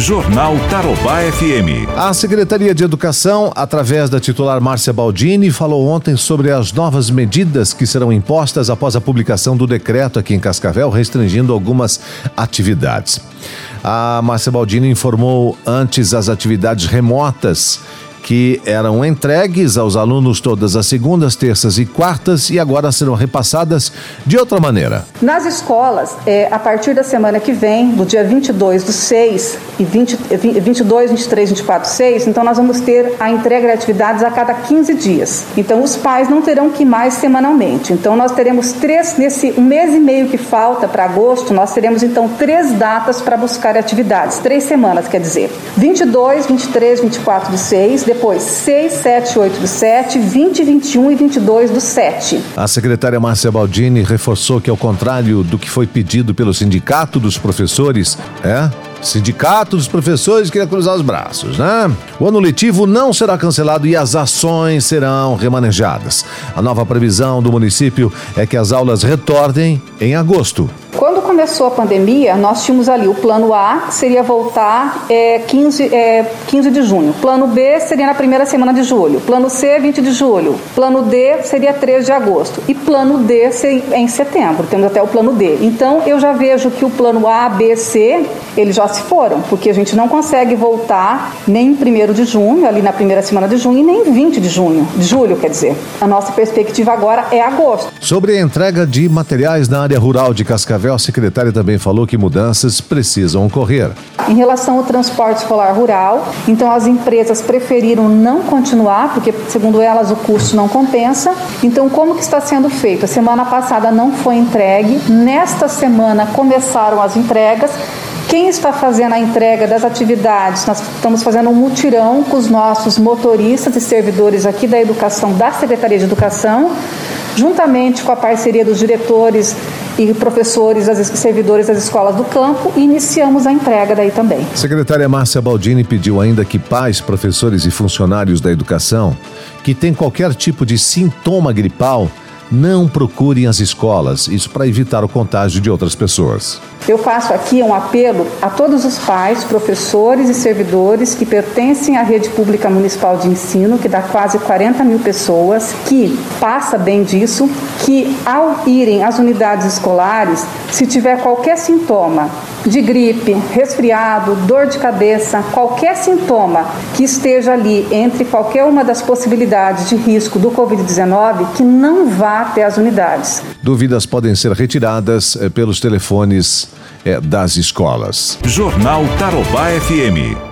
Jornal Tarobá FM. A Secretaria de Educação, através da titular Márcia Baldini, falou ontem sobre as novas medidas que serão impostas após a publicação do decreto aqui em Cascavel, restringindo algumas atividades. A Márcia Baldini informou antes as atividades remotas que eram entregues aos alunos todas as segundas, terças e quartas e agora serão repassadas de outra maneira. Nas escolas, é, a partir da semana que vem, do dia 22 do 6 e 20, 22, 23, 24, 6, então nós vamos ter a entrega de atividades a cada 15 dias. Então os pais não terão que ir mais semanalmente. Então nós teremos três, nesse mês e meio que falta para agosto, nós teremos então três datas para buscar atividades, três semanas, quer dizer, 22, 23, 24 do 6, depois 6, 7, 8 do 7, 20, 21 e 22 do 7. A secretária Márcia Baldini reforçou que, ao contrário do que foi pedido pelo Sindicato dos Professores, é Sindicato dos professores queria cruzar os braços, né? O ano letivo não será cancelado e as ações serão remanejadas. A nova previsão do município é que as aulas retornem em agosto. Quando começou a pandemia, nós tínhamos ali o plano A, que seria voltar é, 15, é, 15 de junho. Plano B seria na primeira semana de julho. Plano C, 20 de julho. Plano D seria 3 de agosto. E plano D em setembro. Temos até o plano D. Então, eu já vejo que o plano A, B, C, eles já se foram, porque a gente não consegue voltar nem 1 de junho, ali na primeira semana de junho, e nem 20 de junho, de julho, quer dizer. A nossa perspectiva agora é agosto. Sobre a entrega de materiais na área rural de Cascavel, a secretária também falou que mudanças precisam ocorrer. Em relação ao transporte escolar rural, então as empresas preferiram não continuar, porque segundo elas o custo não compensa. Então como que está sendo feito? A semana passada não foi entregue, nesta semana começaram as entregas. Quem está fazendo a entrega das atividades? Nós estamos fazendo um mutirão com os nossos motoristas e servidores aqui da educação, da Secretaria de Educação, juntamente com a parceria dos diretores e professores, as servidores das escolas do campo e iniciamos a entrega daí também. Secretária Márcia Baldini pediu ainda que pais, professores e funcionários da educação que têm qualquer tipo de sintoma gripal não procurem as escolas, isso para evitar o contágio de outras pessoas. Eu faço aqui um apelo a todos os pais, professores e servidores que pertencem à rede pública municipal de ensino, que dá quase 40 mil pessoas, que passa bem disso, que ao irem às unidades escolares, se tiver qualquer sintoma de gripe, resfriado, dor de cabeça, qualquer sintoma que esteja ali entre qualquer uma das possibilidades de risco do Covid-19, que não vá até as unidades. Dúvidas podem ser retiradas eh, pelos telefones eh, das escolas. Jornal Tarobá FM.